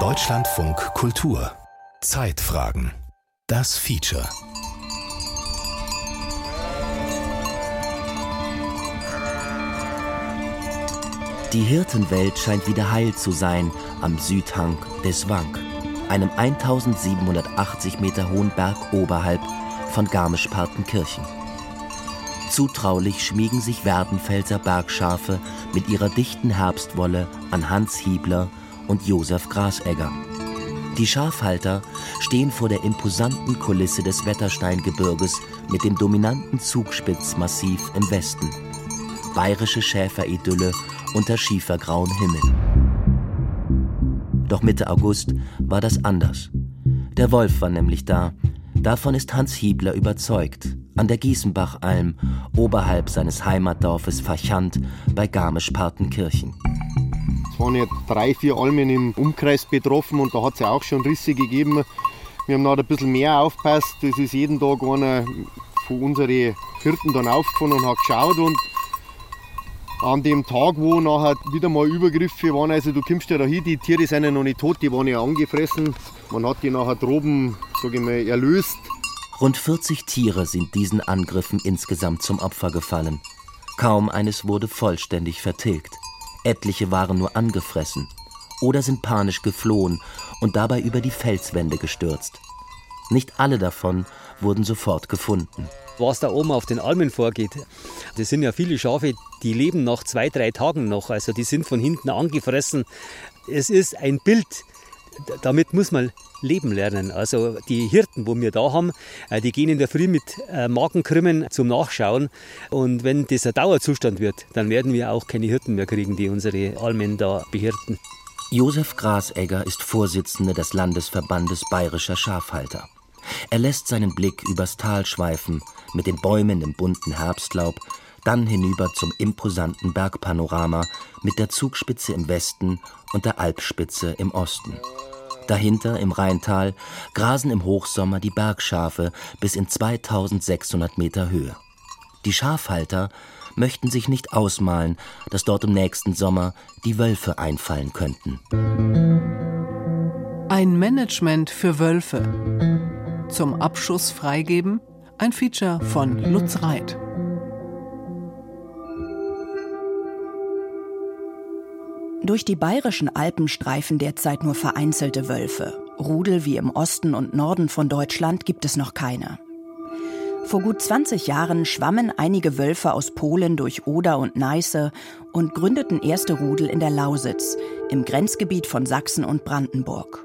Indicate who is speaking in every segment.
Speaker 1: Deutschlandfunk Kultur. Zeitfragen. Das Feature.
Speaker 2: Die Hirtenwelt scheint wieder heil zu sein am Südhang des Wank, einem 1780 Meter hohen Berg oberhalb von Garmisch-Partenkirchen. Zutraulich schmiegen sich Werdenfelser Bergschafe mit ihrer dichten Herbstwolle an Hans Hiebler und Josef Grasegger. Die Schafhalter stehen vor der imposanten Kulisse des Wettersteingebirges mit dem dominanten Zugspitzmassiv im Westen. Bayerische Schäferidylle unter schiefergrauen Himmel. Doch Mitte August war das anders. Der Wolf war nämlich da. Davon ist Hans Hiebler überzeugt. An der Gießenbachalm, oberhalb seines Heimatdorfes Fachant bei Garmisch-Partenkirchen.
Speaker 3: Es waren ja drei, vier Almen im Umkreis betroffen und da hat es ja auch schon Risse gegeben. Wir haben noch ein bisschen mehr aufgepasst. Es ist jeden Tag einer von unseren Hirten dann aufgefahren und hat geschaut und an dem Tag, wo nachher wieder mal Übergriffe waren, also du kommst ja da hin, die Tiere sind ja noch nicht tot, die waren ja angefressen. Man hat die nachher droben, sag ich mal, erlöst.
Speaker 2: Rund 40 Tiere sind diesen Angriffen insgesamt zum Opfer gefallen. Kaum eines wurde vollständig vertilgt. Etliche waren nur angefressen oder sind panisch geflohen und dabei über die Felswände gestürzt. Nicht alle davon wurden sofort gefunden
Speaker 4: was da oben auf den Almen vorgeht. Das sind ja viele Schafe, die leben nach zwei, drei Tagen noch. Also die sind von hinten angefressen. Es ist ein Bild, damit muss man leben lernen. Also die Hirten, wo wir da haben, äh, die gehen in der Früh mit äh, Magenkrümmen zum Nachschauen. Und wenn das ein Dauerzustand wird, dann werden wir auch keine Hirten mehr kriegen, die unsere Almen da behirten.
Speaker 2: Josef Grasegger ist Vorsitzender des Landesverbandes bayerischer Schafhalter. Er lässt seinen Blick übers Tal schweifen, mit den Bäumen im bunten Herbstlaub, dann hinüber zum imposanten Bergpanorama mit der Zugspitze im Westen und der Alpspitze im Osten. Dahinter im Rheintal grasen im Hochsommer die Bergschafe bis in 2600 Meter Höhe. Die Schafhalter möchten sich nicht ausmalen, dass dort im nächsten Sommer die Wölfe einfallen könnten.
Speaker 5: Ein Management für Wölfe. Zum Abschuss freigeben ein Feature von Lutz Reit.
Speaker 6: Durch die bayerischen Alpen streifen derzeit nur vereinzelte Wölfe. Rudel wie im Osten und Norden von Deutschland gibt es noch keine. Vor gut 20 Jahren schwammen einige Wölfe aus Polen durch Oder und Neiße und gründeten erste Rudel in der Lausitz, im Grenzgebiet von Sachsen und Brandenburg.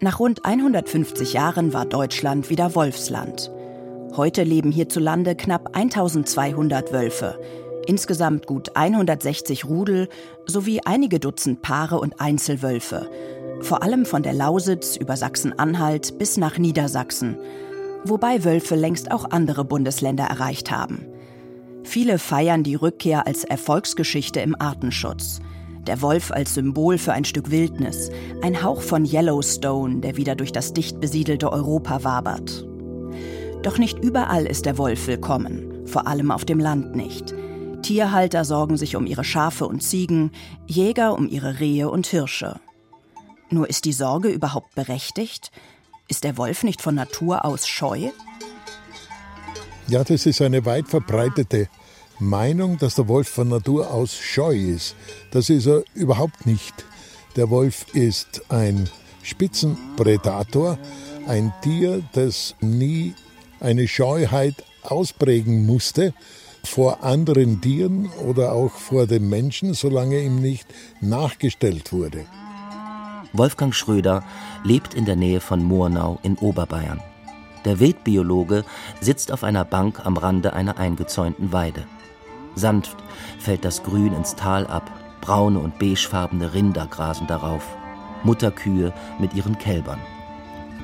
Speaker 6: Nach rund 150 Jahren war Deutschland wieder Wolfsland. Heute leben hierzulande knapp 1200 Wölfe, insgesamt gut 160 Rudel sowie einige Dutzend Paare und Einzelwölfe, vor allem von der Lausitz über Sachsen-Anhalt bis nach Niedersachsen, wobei Wölfe längst auch andere Bundesländer erreicht haben. Viele feiern die Rückkehr als Erfolgsgeschichte im Artenschutz. Der Wolf als Symbol für ein Stück Wildnis, ein Hauch von Yellowstone, der wieder durch das dicht besiedelte Europa wabert. Doch nicht überall ist der Wolf willkommen, vor allem auf dem Land nicht. Tierhalter sorgen sich um ihre Schafe und Ziegen, Jäger um ihre Rehe und Hirsche. Nur ist die Sorge überhaupt berechtigt? Ist der Wolf nicht von Natur aus scheu?
Speaker 7: Ja, das ist eine weit verbreitete Meinung, dass der Wolf von Natur aus scheu ist. Das ist er überhaupt nicht. Der Wolf ist ein Spitzenprädator, ein Tier, das nie eine Scheuheit ausprägen musste vor anderen Tieren oder auch vor dem Menschen, solange ihm nicht nachgestellt wurde.
Speaker 2: Wolfgang Schröder lebt in der Nähe von Murnau in Oberbayern. Der Wildbiologe sitzt auf einer Bank am Rande einer eingezäunten Weide. Sanft fällt das Grün ins Tal ab, braune und beigefarbene Rinder grasen darauf, Mutterkühe mit ihren Kälbern.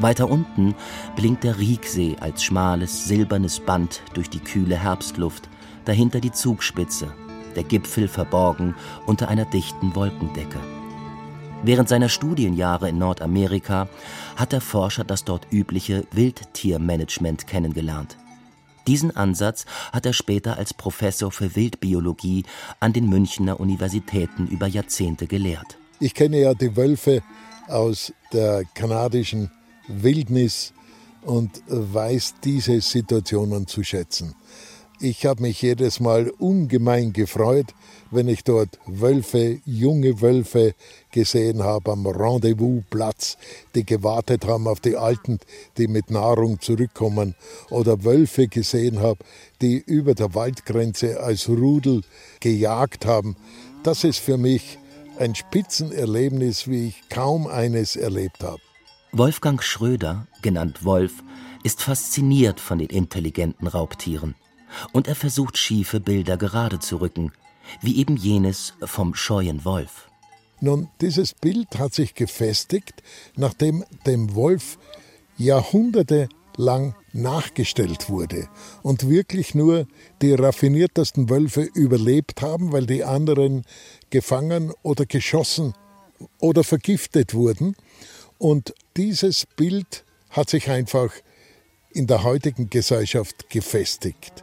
Speaker 2: Weiter unten blinkt der Rieksee als schmales, silbernes Band durch die kühle Herbstluft, dahinter die Zugspitze, der Gipfel verborgen unter einer dichten Wolkendecke. Während seiner Studienjahre in Nordamerika hat der Forscher das dort übliche Wildtiermanagement kennengelernt. Diesen Ansatz hat er später als Professor für Wildbiologie an den Münchner Universitäten über Jahrzehnte gelehrt.
Speaker 7: Ich kenne ja die Wölfe aus der kanadischen Wildnis und weiß diese Situationen zu schätzen. Ich habe mich jedes Mal ungemein gefreut, wenn ich dort Wölfe, junge Wölfe gesehen habe am Rendezvousplatz, die gewartet haben auf die Alten, die mit Nahrung zurückkommen, oder Wölfe gesehen habe, die über der Waldgrenze als Rudel gejagt haben. Das ist für mich ein Spitzenerlebnis, wie ich kaum eines erlebt habe.
Speaker 2: Wolfgang Schröder, genannt Wolf, ist fasziniert von den intelligenten Raubtieren und er versucht schiefe Bilder gerade zu rücken, wie eben jenes vom scheuen Wolf.
Speaker 7: Nun, dieses Bild hat sich gefestigt, nachdem dem Wolf Jahrhunderte lang nachgestellt wurde und wirklich nur die raffiniertesten Wölfe überlebt haben, weil die anderen gefangen oder geschossen oder vergiftet wurden. Und dieses Bild hat sich einfach in der heutigen Gesellschaft gefestigt.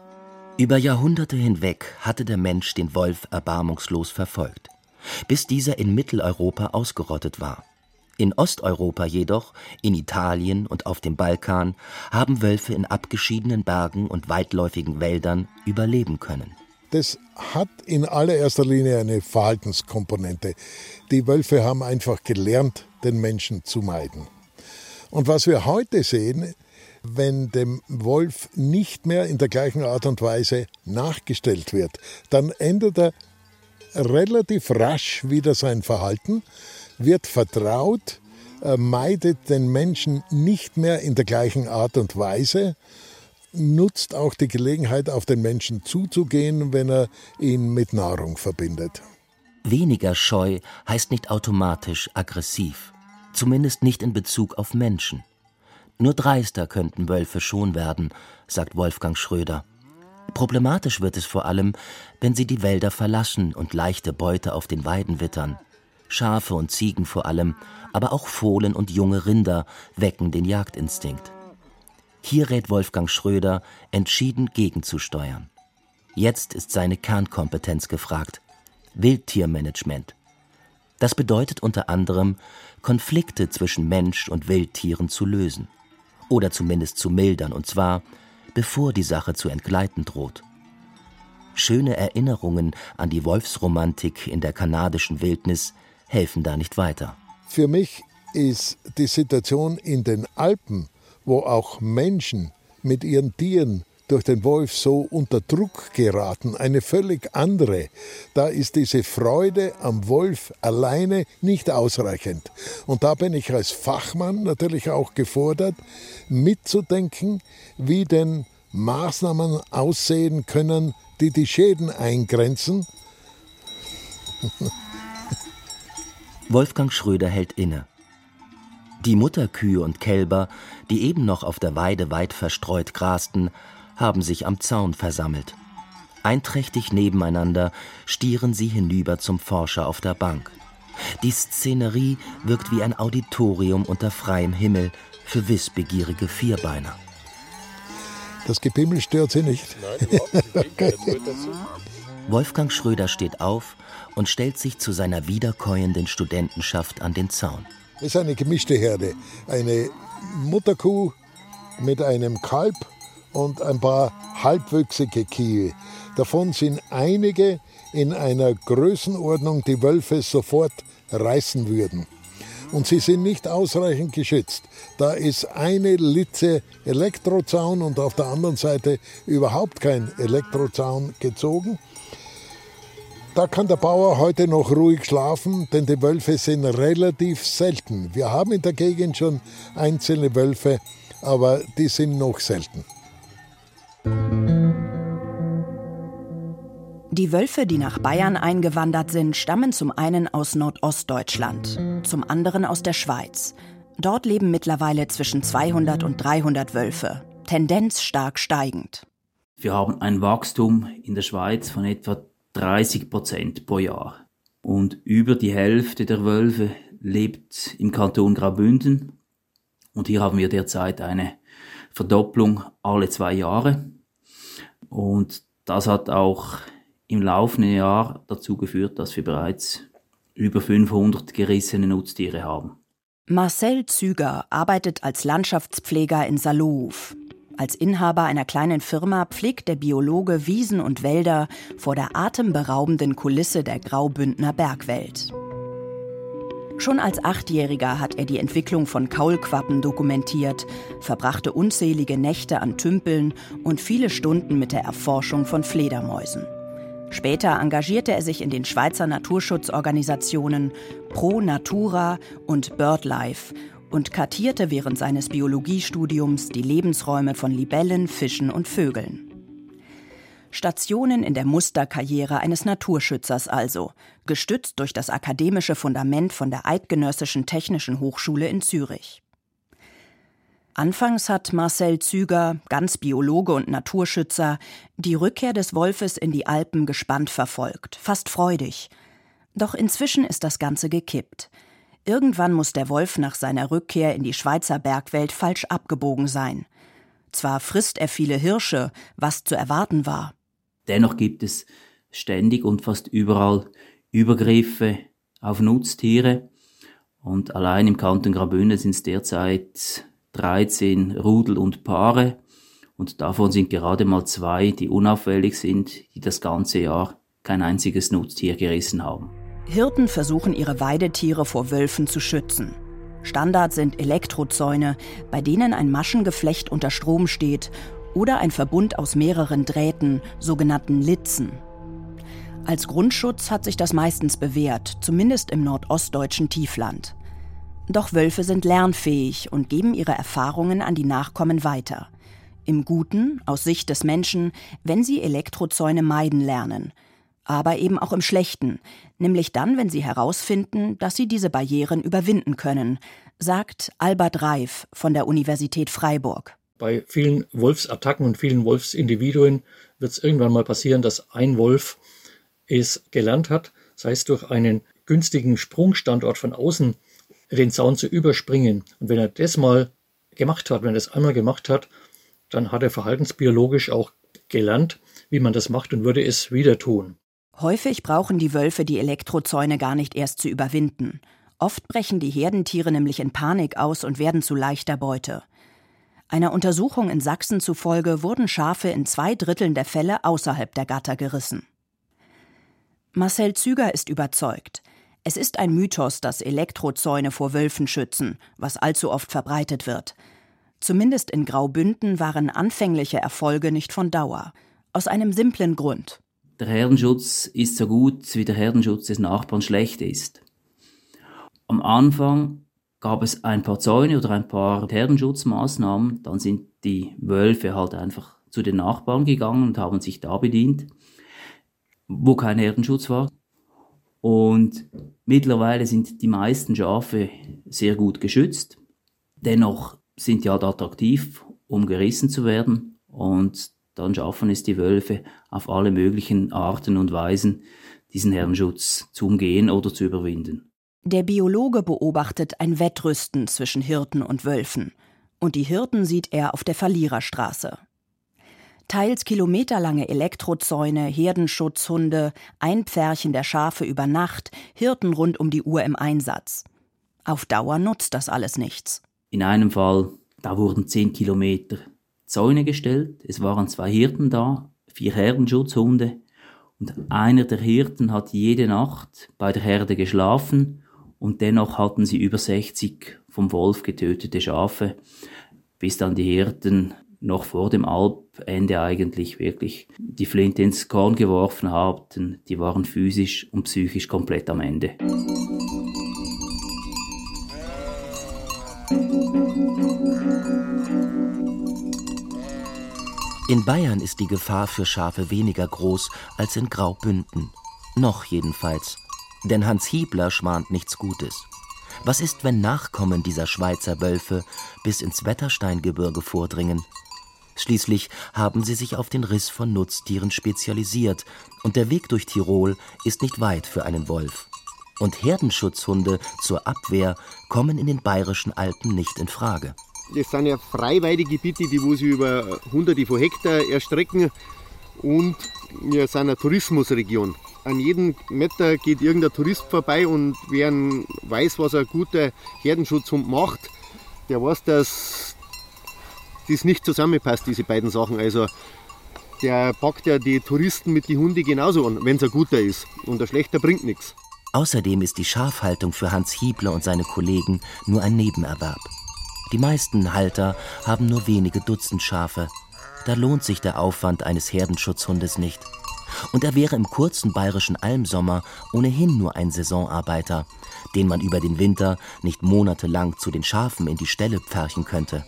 Speaker 2: Über Jahrhunderte hinweg hatte der Mensch den Wolf erbarmungslos verfolgt, bis dieser in Mitteleuropa ausgerottet war. In Osteuropa jedoch, in Italien und auf dem Balkan haben Wölfe in abgeschiedenen Bergen und weitläufigen Wäldern überleben können.
Speaker 7: Das hat in allererster Linie eine Verhaltenskomponente. Die Wölfe haben einfach gelernt, den Menschen zu meiden. Und was wir heute sehen, wenn dem Wolf nicht mehr in der gleichen Art und Weise nachgestellt wird, dann ändert er relativ rasch wieder sein Verhalten, wird vertraut, meidet den Menschen nicht mehr in der gleichen Art und Weise, nutzt auch die Gelegenheit, auf den Menschen zuzugehen, wenn er ihn mit Nahrung verbindet.
Speaker 2: Weniger scheu heißt nicht automatisch aggressiv, zumindest nicht in Bezug auf Menschen. Nur dreister könnten Wölfe schon werden, sagt Wolfgang Schröder. Problematisch wird es vor allem, wenn sie die Wälder verlassen und leichte Beute auf den Weiden wittern. Schafe und Ziegen vor allem, aber auch Fohlen und junge Rinder wecken den Jagdinstinkt. Hier rät Wolfgang Schröder, entschieden gegenzusteuern. Jetzt ist seine Kernkompetenz gefragt. Wildtiermanagement. Das bedeutet unter anderem, Konflikte zwischen Mensch und Wildtieren zu lösen oder zumindest zu mildern, und zwar bevor die Sache zu entgleiten droht. Schöne Erinnerungen an die Wolfsromantik in der kanadischen Wildnis helfen da nicht weiter.
Speaker 7: Für mich ist die Situation in den Alpen, wo auch Menschen mit ihren Tieren durch den Wolf so unter Druck geraten, eine völlig andere. Da ist diese Freude am Wolf alleine nicht ausreichend. Und da bin ich als Fachmann natürlich auch gefordert, mitzudenken, wie denn Maßnahmen aussehen können, die die Schäden eingrenzen.
Speaker 2: Wolfgang Schröder hält inne. Die Mutterkühe und Kälber, die eben noch auf der Weide weit verstreut grasten, haben sich am Zaun versammelt. Einträchtig nebeneinander stieren sie hinüber zum Forscher auf der Bank. Die Szenerie wirkt wie ein Auditorium unter freiem Himmel für wissbegierige Vierbeiner.
Speaker 7: Das Gebimmel stört Sie nicht? Nein, überhaupt nicht.
Speaker 2: Wolfgang Schröder steht auf und stellt sich zu seiner wiederkäuenden Studentenschaft an den Zaun.
Speaker 7: Es ist eine gemischte Herde. Eine Mutterkuh mit einem Kalb und ein paar halbwüchsige Kühe. Davon sind einige in einer Größenordnung, die Wölfe sofort reißen würden. Und sie sind nicht ausreichend geschützt. Da ist eine Litze Elektrozaun und auf der anderen Seite überhaupt kein Elektrozaun gezogen. Da kann der Bauer heute noch ruhig schlafen, denn die Wölfe sind relativ selten. Wir haben in der Gegend schon einzelne Wölfe, aber die sind noch selten.
Speaker 6: Die Wölfe, die nach Bayern eingewandert sind, stammen zum einen aus Nordostdeutschland, zum anderen aus der Schweiz. Dort leben mittlerweile zwischen 200 und 300 Wölfe, Tendenz stark steigend.
Speaker 8: Wir haben ein Wachstum in der Schweiz von etwa 30 Prozent pro Jahr. Und über die Hälfte der Wölfe lebt im Kanton Graubünden. Und hier haben wir derzeit eine Verdopplung alle zwei Jahre. Und das hat auch im laufenden Jahr dazu geführt, dass wir bereits über 500 gerissene Nutztiere haben.
Speaker 6: Marcel Züger arbeitet als Landschaftspfleger in Salouf. Als Inhaber einer kleinen Firma pflegt der Biologe Wiesen und Wälder vor der atemberaubenden Kulisse der Graubündner Bergwelt. Schon als Achtjähriger hat er die Entwicklung von Kaulquappen dokumentiert, verbrachte unzählige Nächte an Tümpeln und viele Stunden mit der Erforschung von Fledermäusen. Später engagierte er sich in den Schweizer Naturschutzorganisationen Pro Natura und BirdLife und kartierte während seines Biologiestudiums die Lebensräume von Libellen, Fischen und Vögeln. Stationen in der Musterkarriere eines Naturschützers also, gestützt durch das akademische Fundament von der Eidgenössischen Technischen Hochschule in Zürich. Anfangs hat Marcel Züger, ganz Biologe und Naturschützer, die Rückkehr des Wolfes in die Alpen gespannt verfolgt, fast freudig. Doch inzwischen ist das Ganze gekippt. Irgendwann muss der Wolf nach seiner Rückkehr in die Schweizer Bergwelt falsch abgebogen sein. Zwar frisst er viele Hirsche, was zu erwarten war.
Speaker 8: Dennoch gibt es ständig und fast überall Übergriffe auf Nutztiere. Und allein im Kanton Graubünden sind es derzeit 13 Rudel und Paare. Und davon sind gerade mal zwei, die unauffällig sind, die das ganze Jahr kein einziges Nutztier gerissen haben.
Speaker 6: Hirten versuchen ihre Weidetiere vor Wölfen zu schützen. Standard sind Elektrozäune, bei denen ein Maschengeflecht unter Strom steht oder ein Verbund aus mehreren Drähten, sogenannten Litzen. Als Grundschutz hat sich das meistens bewährt, zumindest im nordostdeutschen Tiefland. Doch Wölfe sind lernfähig und geben ihre Erfahrungen an die Nachkommen weiter. Im Guten, aus Sicht des Menschen, wenn sie Elektrozäune meiden lernen. Aber eben auch im Schlechten, nämlich dann, wenn sie herausfinden, dass sie diese Barrieren überwinden können, sagt Albert Reif von der Universität Freiburg.
Speaker 9: Bei vielen Wolfsattacken und vielen Wolfsindividuen wird es irgendwann mal passieren, dass ein Wolf es gelernt hat, sei es durch einen günstigen Sprungstandort von außen, den Zaun zu überspringen. Und wenn er das mal gemacht hat, wenn er das einmal gemacht hat, dann hat er verhaltensbiologisch auch gelernt, wie man das macht und würde es wieder tun.
Speaker 6: Häufig brauchen die Wölfe die Elektrozäune gar nicht erst zu überwinden. Oft brechen die Herdentiere nämlich in Panik aus und werden zu leichter Beute. Einer Untersuchung in Sachsen zufolge wurden Schafe in zwei Dritteln der Fälle außerhalb der Gatter gerissen. Marcel Züger ist überzeugt. Es ist ein Mythos, dass Elektrozäune vor Wölfen schützen, was allzu oft verbreitet wird. Zumindest in Graubünden waren anfängliche Erfolge nicht von Dauer. Aus einem simplen Grund.
Speaker 8: Der Herdenschutz ist so gut, wie der Herdenschutz des Nachbarn schlecht ist. Am Anfang gab es ein paar Zäune oder ein paar Herdenschutzmaßnahmen. Dann sind die Wölfe halt einfach zu den Nachbarn gegangen und haben sich da bedient, wo kein Herdenschutz war. Und mittlerweile sind die meisten Schafe sehr gut geschützt. Dennoch sind die halt attraktiv, um gerissen zu werden. Und dann schaffen es die Wölfe auf alle möglichen Arten und Weisen, diesen Herdenschutz zu umgehen oder zu überwinden.
Speaker 6: Der Biologe beobachtet ein Wettrüsten zwischen Hirten und Wölfen. Und die Hirten sieht er auf der Verliererstraße. Teils kilometerlange Elektrozäune, Herdenschutzhunde, Einpferchen der Schafe über Nacht, Hirten rund um die Uhr im Einsatz. Auf Dauer nutzt das alles nichts.
Speaker 8: In einem Fall, da wurden zehn Kilometer Zäune gestellt, es waren zwei Hirten da, vier Herdenschutzhunde, und einer der Hirten hat jede Nacht bei der Herde geschlafen und dennoch hatten sie über 60 vom Wolf getötete Schafe, bis dann die Hirten noch vor dem Alpende eigentlich wirklich die Flinte ins Korn geworfen hatten. Die waren physisch und psychisch komplett am Ende.
Speaker 2: In Bayern ist die Gefahr für Schafe weniger groß als in Graubünden. Noch jedenfalls. Denn Hans Hiebler schmahnt nichts Gutes. Was ist, wenn Nachkommen dieser Schweizer Wölfe bis ins Wettersteingebirge vordringen? Schließlich haben sie sich auf den Riss von Nutztieren spezialisiert und der Weg durch Tirol ist nicht weit für einen Wolf. Und Herdenschutzhunde zur Abwehr kommen in den bayerischen Alpen nicht in Frage.
Speaker 3: Das sind ja Freiweidegebiete, die wo sich über hunderte von Hektar erstrecken und wir sind eine Tourismusregion. An jedem Meter geht irgendein Tourist vorbei und wer weiß, was ein guter Herdenschutz macht, der weiß, dass das nicht zusammenpasst, diese beiden Sachen. Also der packt ja die Touristen mit den Hunden genauso an, wenn es ein guter ist. Und ein schlechter bringt nichts.
Speaker 2: Außerdem ist die Schafhaltung für Hans Hiebler und seine Kollegen nur ein Nebenerwerb. Die meisten Halter haben nur wenige Dutzend Schafe. Da lohnt sich der Aufwand eines Herdenschutzhundes nicht. Und er wäre im kurzen bayerischen Almsommer ohnehin nur ein Saisonarbeiter, den man über den Winter nicht monatelang zu den Schafen in die Ställe pferchen könnte.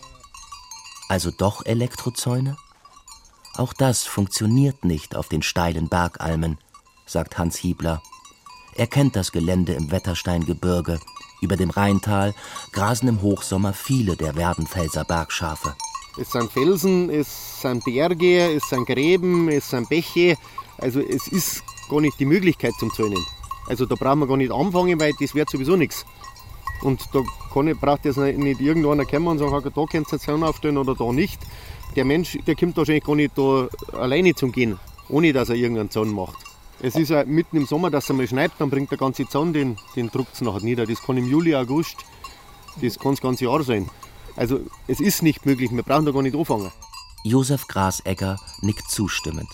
Speaker 2: Also doch Elektrozäune? Auch das funktioniert nicht auf den steilen Bergalmen, sagt Hans Hiebler. Er kennt das Gelände im Wettersteingebirge. Über dem Rheintal grasen im Hochsommer viele der Werdenfelser Bergschafe.
Speaker 3: Es sind Felsen, es sind Berge, es sind Gräben, es sind Bäche. Also es ist gar nicht die Möglichkeit zum Zäunen. Also da brauchen wir gar nicht anfangen, weil das wird sowieso nichts. Und da kann ich, braucht jetzt nicht irgendeiner kommen und sagen, da könnt ihr Zaun aufstellen oder da nicht. Der Mensch, der kommt wahrscheinlich gar nicht da alleine zum Gehen, ohne dass er irgendeinen Zaun macht. Es ist ja mitten im Sommer, dass es mal schneit, dann bringt der ganze Zaun, den, den druckt es nachher nieder. Das kann im Juli, August, das kann das ganze Jahr sein. Also es ist nicht möglich, wir brauchen da gar nicht anfangen.
Speaker 2: Josef Grasegger nickt zustimmend.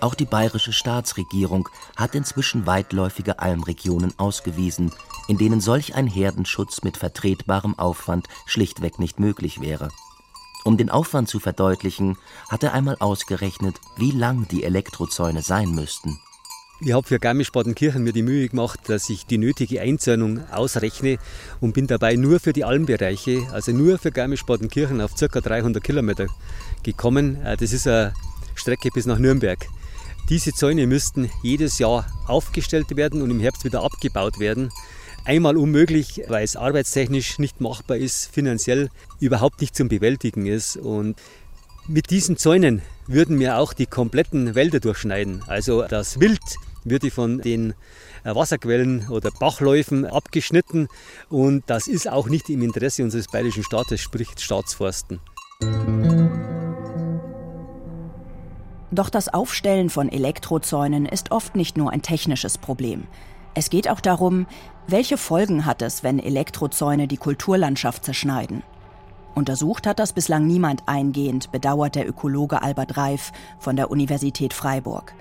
Speaker 2: Auch die bayerische Staatsregierung hat inzwischen weitläufige Almregionen ausgewiesen, in denen solch ein Herdenschutz mit vertretbarem Aufwand schlichtweg nicht möglich wäre. Um den Aufwand zu verdeutlichen, hat er einmal ausgerechnet, wie lang die Elektrozäune sein müssten.
Speaker 4: Ich habe für Garmisch-Partenkirchen mir die Mühe gemacht, dass ich die nötige Einzäunung ausrechne und bin dabei nur für die Almbereiche, also nur für Garmisch-Partenkirchen auf ca. 300 Kilometer gekommen. Äh, das ist eine Strecke bis nach Nürnberg. Diese Zäune müssten jedes Jahr aufgestellt werden und im Herbst wieder abgebaut werden. Einmal unmöglich, weil es arbeitstechnisch nicht machbar ist, finanziell überhaupt nicht zum Bewältigen ist. Und mit diesen Zäunen würden wir auch die kompletten Wälder durchschneiden. Also das Wild würde von den äh, Wasserquellen oder Bachläufen abgeschnitten und das ist auch nicht im Interesse unseres bayerischen Staates, sprich Staatsforsten.
Speaker 6: Doch das Aufstellen von Elektrozäunen ist oft nicht nur ein technisches Problem. Es geht auch darum, welche Folgen hat es, wenn Elektrozäune die Kulturlandschaft zerschneiden. Untersucht hat das bislang niemand eingehend, bedauert der Ökologe Albert Reif von der Universität Freiburg.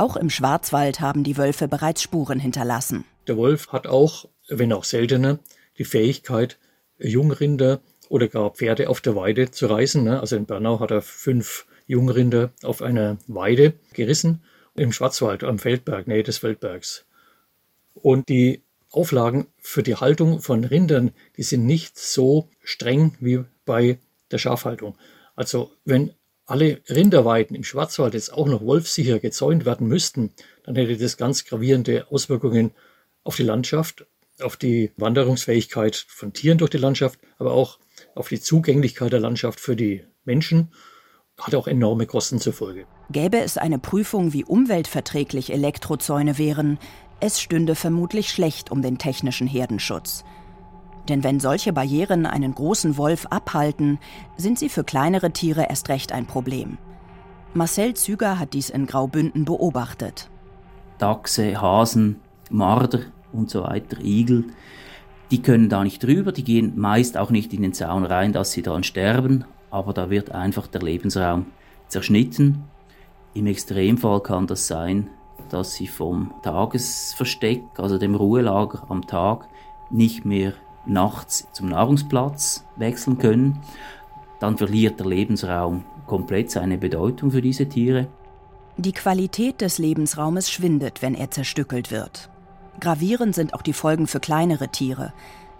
Speaker 6: Auch im Schwarzwald haben die Wölfe bereits Spuren hinterlassen.
Speaker 9: Der Wolf hat auch, wenn auch seltener, die Fähigkeit, Jungrinder oder gar Pferde auf der Weide zu reißen. Ne? Also in Bernau hat er fünf Jungrinder auf einer Weide gerissen, im Schwarzwald, am Feldberg, Nähe des Feldbergs. Und die Auflagen für die Haltung von Rindern, die sind nicht so streng wie bei der Schafhaltung. Also wenn alle Rinderweiden im Schwarzwald jetzt auch noch wolfsicher gezäunt werden müssten, dann hätte das ganz gravierende Auswirkungen auf die Landschaft, auf die Wanderungsfähigkeit von Tieren durch die Landschaft, aber auch auf die Zugänglichkeit der Landschaft für die Menschen hat auch enorme Kosten zur Folge.
Speaker 6: Gäbe es eine Prüfung, wie umweltverträglich Elektrozäune wären, es stünde vermutlich schlecht um den technischen Herdenschutz. Denn wenn solche Barrieren einen großen Wolf abhalten, sind sie für kleinere Tiere erst recht ein Problem. Marcel Züger hat dies in Graubünden beobachtet.
Speaker 8: Dachse, Hasen, Marder und so weiter, Igel, die können da nicht drüber, die gehen meist auch nicht in den Zaun rein, dass sie dann sterben, aber da wird einfach der Lebensraum zerschnitten. Im Extremfall kann das sein, dass sie vom Tagesversteck, also dem Ruhelager am Tag, nicht mehr nachts zum Nahrungsplatz wechseln können. Dann verliert der Lebensraum komplett seine Bedeutung für diese Tiere.
Speaker 6: Die Qualität des Lebensraumes schwindet, wenn er zerstückelt wird. Gravierend sind auch die Folgen für kleinere Tiere.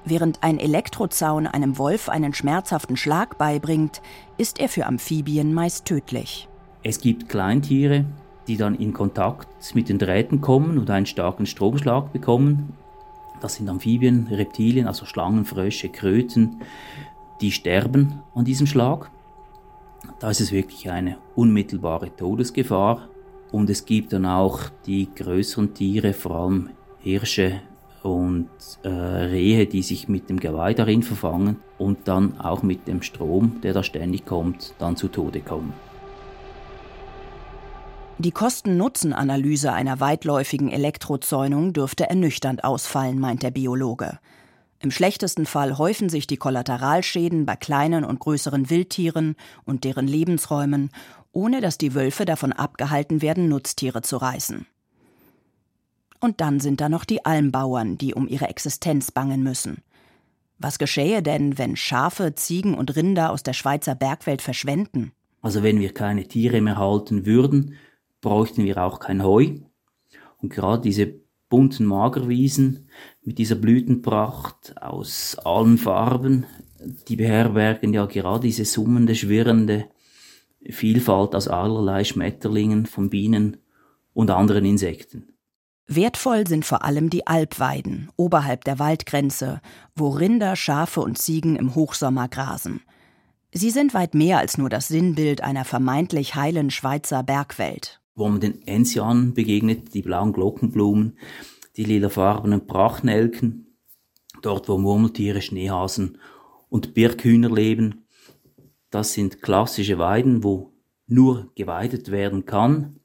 Speaker 6: Während ein Elektrozaun einem Wolf einen schmerzhaften Schlag beibringt, ist er für Amphibien meist tödlich.
Speaker 8: Es gibt Kleintiere, die dann in Kontakt mit den Drähten kommen und einen starken Stromschlag bekommen. Das sind Amphibien, Reptilien, also Schlangen, Frösche, Kröten, die sterben an diesem Schlag. Da ist es wirklich eine unmittelbare Todesgefahr. Und es gibt dann auch die größeren Tiere, vor allem Hirsche und äh, Rehe, die sich mit dem Geweih darin verfangen und dann auch mit dem Strom, der da ständig kommt, dann zu Tode kommen.
Speaker 6: Die Kosten-Nutzen-Analyse einer weitläufigen Elektrozäunung dürfte ernüchternd ausfallen, meint der Biologe. Im schlechtesten Fall häufen sich die Kollateralschäden bei kleinen und größeren Wildtieren und deren Lebensräumen, ohne dass die Wölfe davon abgehalten werden, Nutztiere zu reißen. Und dann sind da noch die Almbauern, die um ihre Existenz bangen müssen. Was geschähe denn, wenn Schafe, Ziegen und Rinder aus der Schweizer Bergwelt verschwenden?
Speaker 8: Also wenn wir keine Tiere mehr halten würden, bräuchten wir auch kein Heu. Und gerade diese bunten Magerwiesen mit dieser Blütenpracht aus allen Farben, die beherbergen ja gerade diese summende, schwirrende Vielfalt aus allerlei Schmetterlingen, von Bienen und anderen Insekten.
Speaker 6: Wertvoll sind vor allem die Alpweiden oberhalb der Waldgrenze, wo Rinder, Schafe und Ziegen im Hochsommer grasen. Sie sind weit mehr als nur das Sinnbild einer vermeintlich heilen Schweizer Bergwelt.
Speaker 8: Wo man den Enzianen begegnet, die blauen Glockenblumen, die lilafarbenen Prachnelken, dort wo Murmeltiere, Schneehasen und Birkhühner leben. Das sind klassische Weiden, wo nur geweidet werden kann,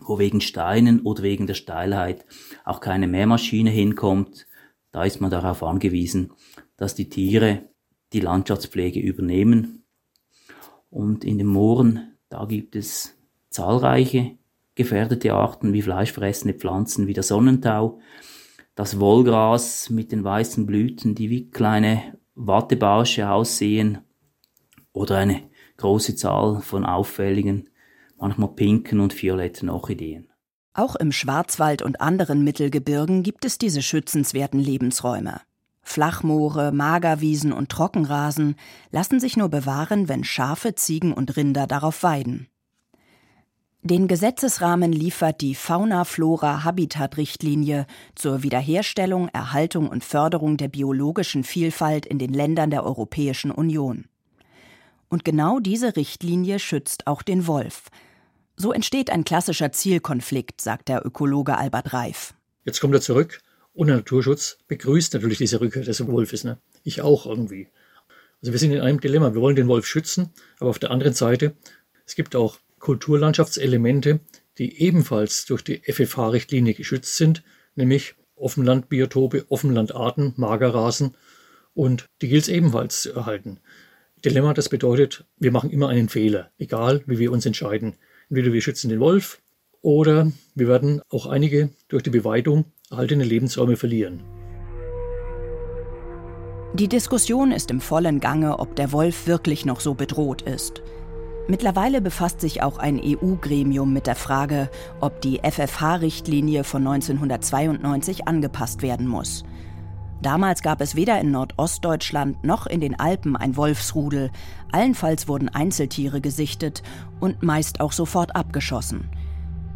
Speaker 8: wo wegen Steinen oder wegen der Steilheit auch keine Mähmaschine hinkommt, da ist man darauf angewiesen, dass die Tiere die Landschaftspflege übernehmen. Und in den Mooren, da gibt es zahlreiche gefährdete Arten wie fleischfressende Pflanzen wie der Sonnentau, das Wollgras mit den weißen Blüten, die wie kleine Wattebausche aussehen, oder eine große Zahl von auffälligen manchmal pinken und violetten Orchideen.
Speaker 6: Auch im Schwarzwald und anderen Mittelgebirgen gibt es diese schützenswerten Lebensräume. Flachmoore, Magerwiesen und Trockenrasen lassen sich nur bewahren, wenn Schafe, Ziegen und Rinder darauf weiden. Den Gesetzesrahmen liefert die Fauna-Flora-Habitat-Richtlinie zur Wiederherstellung, Erhaltung und Förderung der biologischen Vielfalt in den Ländern der Europäischen Union. Und genau diese Richtlinie schützt auch den Wolf. So entsteht ein klassischer Zielkonflikt, sagt der Ökologe Albert Reif.
Speaker 9: Jetzt kommt er zurück und der Naturschutz begrüßt natürlich diese Rückkehr des Wolfes. Ne? Ich auch irgendwie. Also wir sind in einem Dilemma. Wir wollen den Wolf schützen, aber auf der anderen Seite, es gibt auch Kulturlandschaftselemente, die ebenfalls durch die FFH-Richtlinie geschützt sind, nämlich Offenlandbiotope, Offenlandarten, Magerrasen und die gilt es ebenfalls zu erhalten. Dilemma, das bedeutet, wir machen immer einen Fehler, egal wie wir uns entscheiden. Entweder wir schützen den Wolf oder wir werden auch einige durch die Beweidung erhaltene Lebensräume verlieren.
Speaker 6: Die Diskussion ist im vollen Gange, ob der Wolf wirklich noch so bedroht ist. Mittlerweile befasst sich auch ein EU-Gremium mit der Frage, ob die FFH-Richtlinie von 1992 angepasst werden muss. Damals gab es weder in Nordostdeutschland noch in den Alpen ein Wolfsrudel. Allenfalls wurden Einzeltiere gesichtet und meist auch sofort abgeschossen.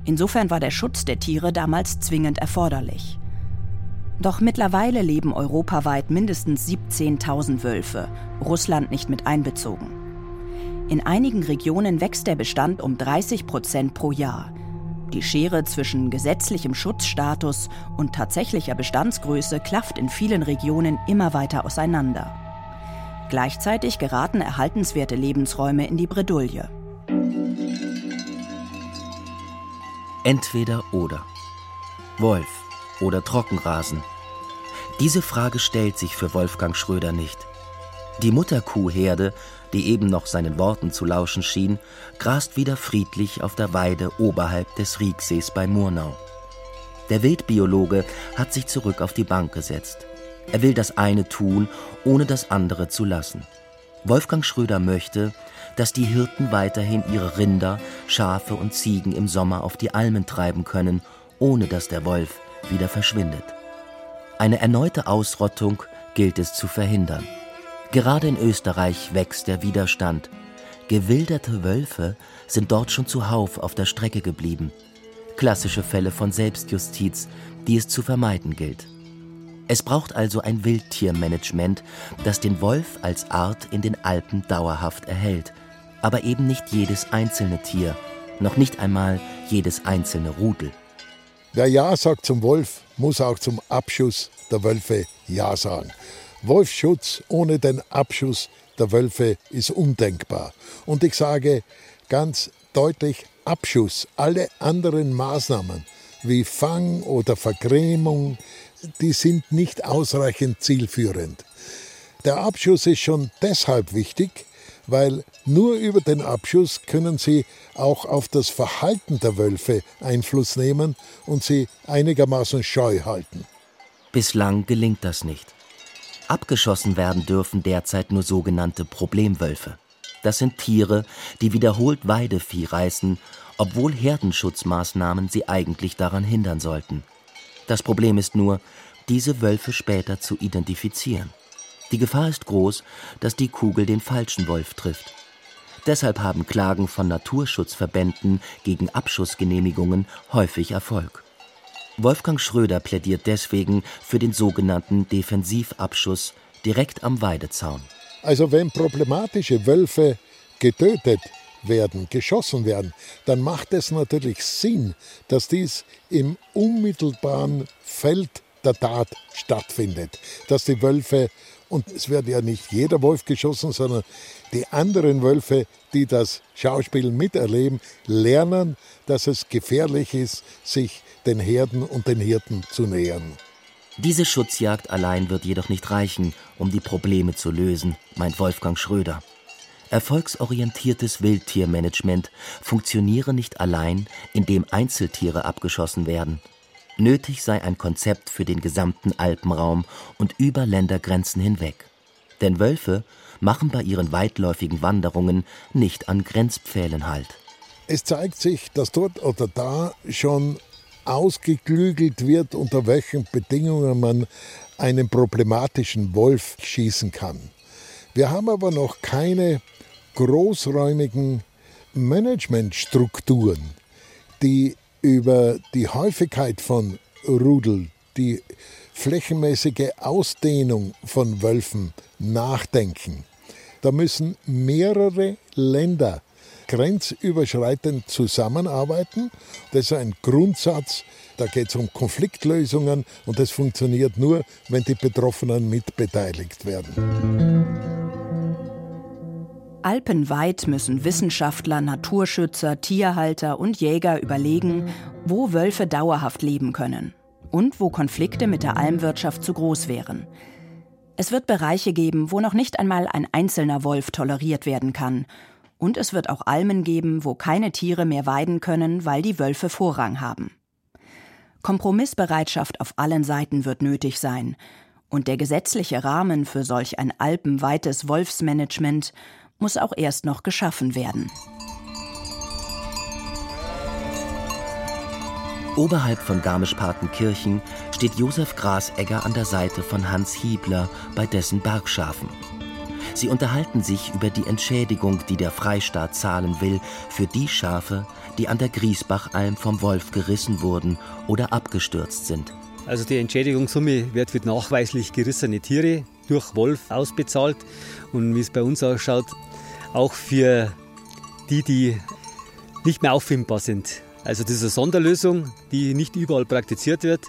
Speaker 6: Insofern war der Schutz der Tiere damals zwingend erforderlich. Doch mittlerweile leben europaweit mindestens 17.000 Wölfe, Russland nicht mit einbezogen. In einigen Regionen wächst der Bestand um 30 Prozent pro Jahr. Die Schere zwischen gesetzlichem Schutzstatus und tatsächlicher Bestandsgröße klafft in vielen Regionen immer weiter auseinander. Gleichzeitig geraten erhaltenswerte Lebensräume in die Bredouille.
Speaker 2: Entweder oder. Wolf oder Trockenrasen. Diese Frage stellt sich für Wolfgang Schröder nicht. Die Mutterkuhherde die eben noch seinen Worten zu lauschen schien, grast wieder friedlich auf der Weide oberhalb des Riegsees bei Murnau. Der Wildbiologe hat sich zurück auf die Bank gesetzt. Er will das eine tun, ohne das andere zu lassen. Wolfgang Schröder möchte, dass die Hirten weiterhin ihre Rinder, Schafe und Ziegen im Sommer auf die Almen treiben können, ohne dass der Wolf wieder verschwindet. Eine erneute Ausrottung gilt es zu verhindern. Gerade in Österreich wächst der Widerstand. Gewilderte Wölfe sind dort schon zuhauf auf der Strecke geblieben. Klassische Fälle von Selbstjustiz, die es zu vermeiden gilt. Es braucht also ein Wildtiermanagement, das den Wolf als Art in den Alpen dauerhaft erhält, aber eben nicht jedes einzelne Tier, noch nicht einmal jedes einzelne Rudel.
Speaker 7: Wer Ja sagt zum Wolf, muss auch zum Abschuss der Wölfe Ja sagen. Wolfschutz ohne den Abschuss der Wölfe ist undenkbar. Und ich sage ganz deutlich Abschuss alle anderen Maßnahmen wie Fang oder Vergrämung, die sind nicht ausreichend zielführend. Der Abschuss ist schon deshalb wichtig, weil nur über den Abschuss können sie auch auf das Verhalten der Wölfe Einfluss nehmen und sie einigermaßen scheu halten.
Speaker 2: Bislang gelingt das nicht. Abgeschossen werden dürfen derzeit nur sogenannte Problemwölfe. Das sind Tiere, die wiederholt Weidevieh reißen, obwohl Herdenschutzmaßnahmen sie eigentlich daran hindern sollten. Das Problem ist nur, diese Wölfe später zu identifizieren. Die Gefahr ist groß, dass die Kugel den falschen Wolf trifft. Deshalb haben Klagen von Naturschutzverbänden gegen Abschussgenehmigungen häufig Erfolg. Wolfgang Schröder plädiert deswegen für den sogenannten Defensivabschuss direkt am Weidezaun.
Speaker 7: Also wenn problematische Wölfe getötet werden, geschossen werden, dann macht es natürlich Sinn, dass dies im unmittelbaren Feld der Tat stattfindet, dass die Wölfe und es wird ja nicht jeder Wolf geschossen, sondern die anderen Wölfe, die das Schauspiel miterleben, lernen, dass es gefährlich ist, sich den Herden und den Hirten zu nähern.
Speaker 2: Diese Schutzjagd allein wird jedoch nicht reichen, um die Probleme zu lösen, meint Wolfgang Schröder. Erfolgsorientiertes Wildtiermanagement funktioniere nicht allein, indem Einzeltiere abgeschossen werden. Nötig sei ein Konzept für den gesamten Alpenraum und über Ländergrenzen hinweg. Denn Wölfe machen bei ihren weitläufigen Wanderungen nicht an Grenzpfählen Halt.
Speaker 7: Es zeigt sich, dass dort oder da schon ausgeklügelt wird, unter welchen Bedingungen man einen problematischen Wolf schießen kann. Wir haben aber noch keine großräumigen Managementstrukturen, die über die Häufigkeit von Rudel, die flächenmäßige Ausdehnung von Wölfen nachdenken. Da müssen mehrere Länder grenzüberschreitend zusammenarbeiten. Das ist ein Grundsatz. Da geht es um Konfliktlösungen und das funktioniert nur, wenn die Betroffenen mitbeteiligt werden.
Speaker 6: Alpenweit müssen Wissenschaftler, Naturschützer, Tierhalter und Jäger überlegen, wo Wölfe dauerhaft leben können und wo Konflikte mit der Almwirtschaft zu groß wären. Es wird Bereiche geben, wo noch nicht einmal ein einzelner Wolf toleriert werden kann. Und es wird auch Almen geben, wo keine Tiere mehr weiden können, weil die Wölfe Vorrang haben. Kompromissbereitschaft auf allen Seiten wird nötig sein. Und der gesetzliche Rahmen für solch ein alpenweites Wolfsmanagement muss auch erst noch geschaffen werden.
Speaker 2: Oberhalb von Garmisch-Partenkirchen steht Josef Grasegger an der Seite von Hans Hiebler bei dessen Bergschafen. Sie unterhalten sich über die Entschädigung, die der Freistaat zahlen will für die Schafe, die an der Griesbachalm vom Wolf gerissen wurden oder abgestürzt sind.
Speaker 4: Also die Entschädigungssumme wird für nachweislich gerissene Tiere durch Wolf ausbezahlt. Und wie es bei uns ausschaut, auch für die, die nicht mehr auffindbar sind. Also eine Sonderlösung, die nicht überall praktiziert wird.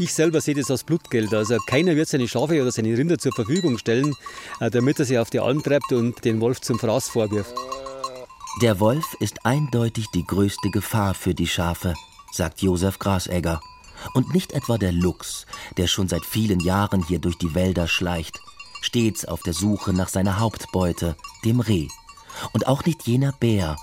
Speaker 4: Ich selber sehe das als Blutgeld. Also keiner wird seine Schafe oder seine Rinder zur Verfügung stellen, äh, damit er sie auf die Alm treibt und den Wolf zum Fraß vorwirft.
Speaker 2: Der Wolf ist eindeutig die größte Gefahr für die Schafe, sagt Josef Grasegger. Und nicht etwa der Luchs, der schon seit vielen Jahren hier durch die Wälder schleicht stets auf der Suche nach seiner Hauptbeute, dem Reh. Und auch nicht jener Bär,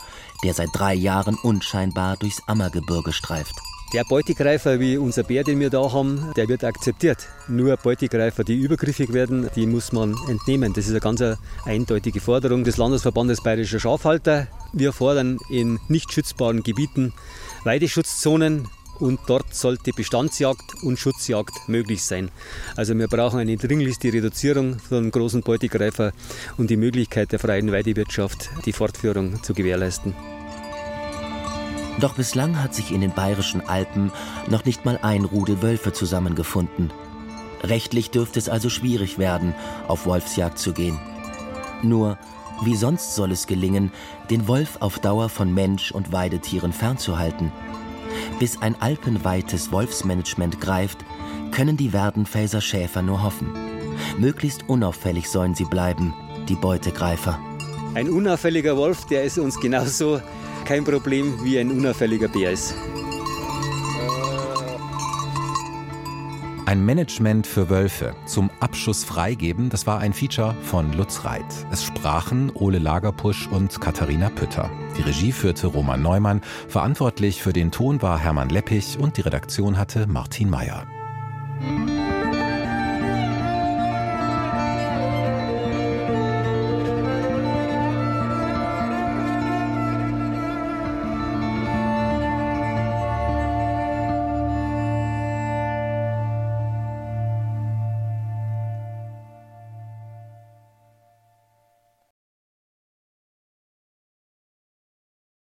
Speaker 2: der seit drei Jahren unscheinbar durchs Ammergebirge streift.
Speaker 4: Der Beutegreifer wie unser Bär, den wir da haben, der wird akzeptiert. Nur Beutegreifer, die übergriffig werden, die muss man entnehmen. Das ist eine ganz eindeutige Forderung des Landesverbandes Bayerischer Schafhalter. Wir fordern in nicht schützbaren Gebieten Weideschutzzonen, und dort sollte Bestandsjagd und Schutzjagd möglich sein. Also wir brauchen eine dringlichste Reduzierung von großen Beutegreifer und die Möglichkeit der freien Weidewirtschaft, die Fortführung zu gewährleisten.
Speaker 2: Doch bislang hat sich in den bayerischen Alpen noch nicht mal ein Rudel Wölfe zusammengefunden. Rechtlich dürfte es also schwierig werden, auf Wolfsjagd zu gehen. Nur, wie sonst soll es gelingen, den Wolf auf Dauer von Mensch und Weidetieren fernzuhalten? Bis ein alpenweites Wolfsmanagement greift, können die Werdenfelser Schäfer nur hoffen. Möglichst unauffällig sollen sie bleiben, die Beutegreifer.
Speaker 4: Ein unauffälliger Wolf, der ist uns genauso kein Problem, wie ein unauffälliger Bär ist.
Speaker 10: Ein Management für Wölfe zum Abschuss freigeben, das war ein Feature von Lutz Reit. Es sprachen Ole Lagerpusch und Katharina Pütter. Die Regie führte Roman Neumann, verantwortlich für den Ton war Hermann Leppich und die Redaktion hatte Martin Mayer.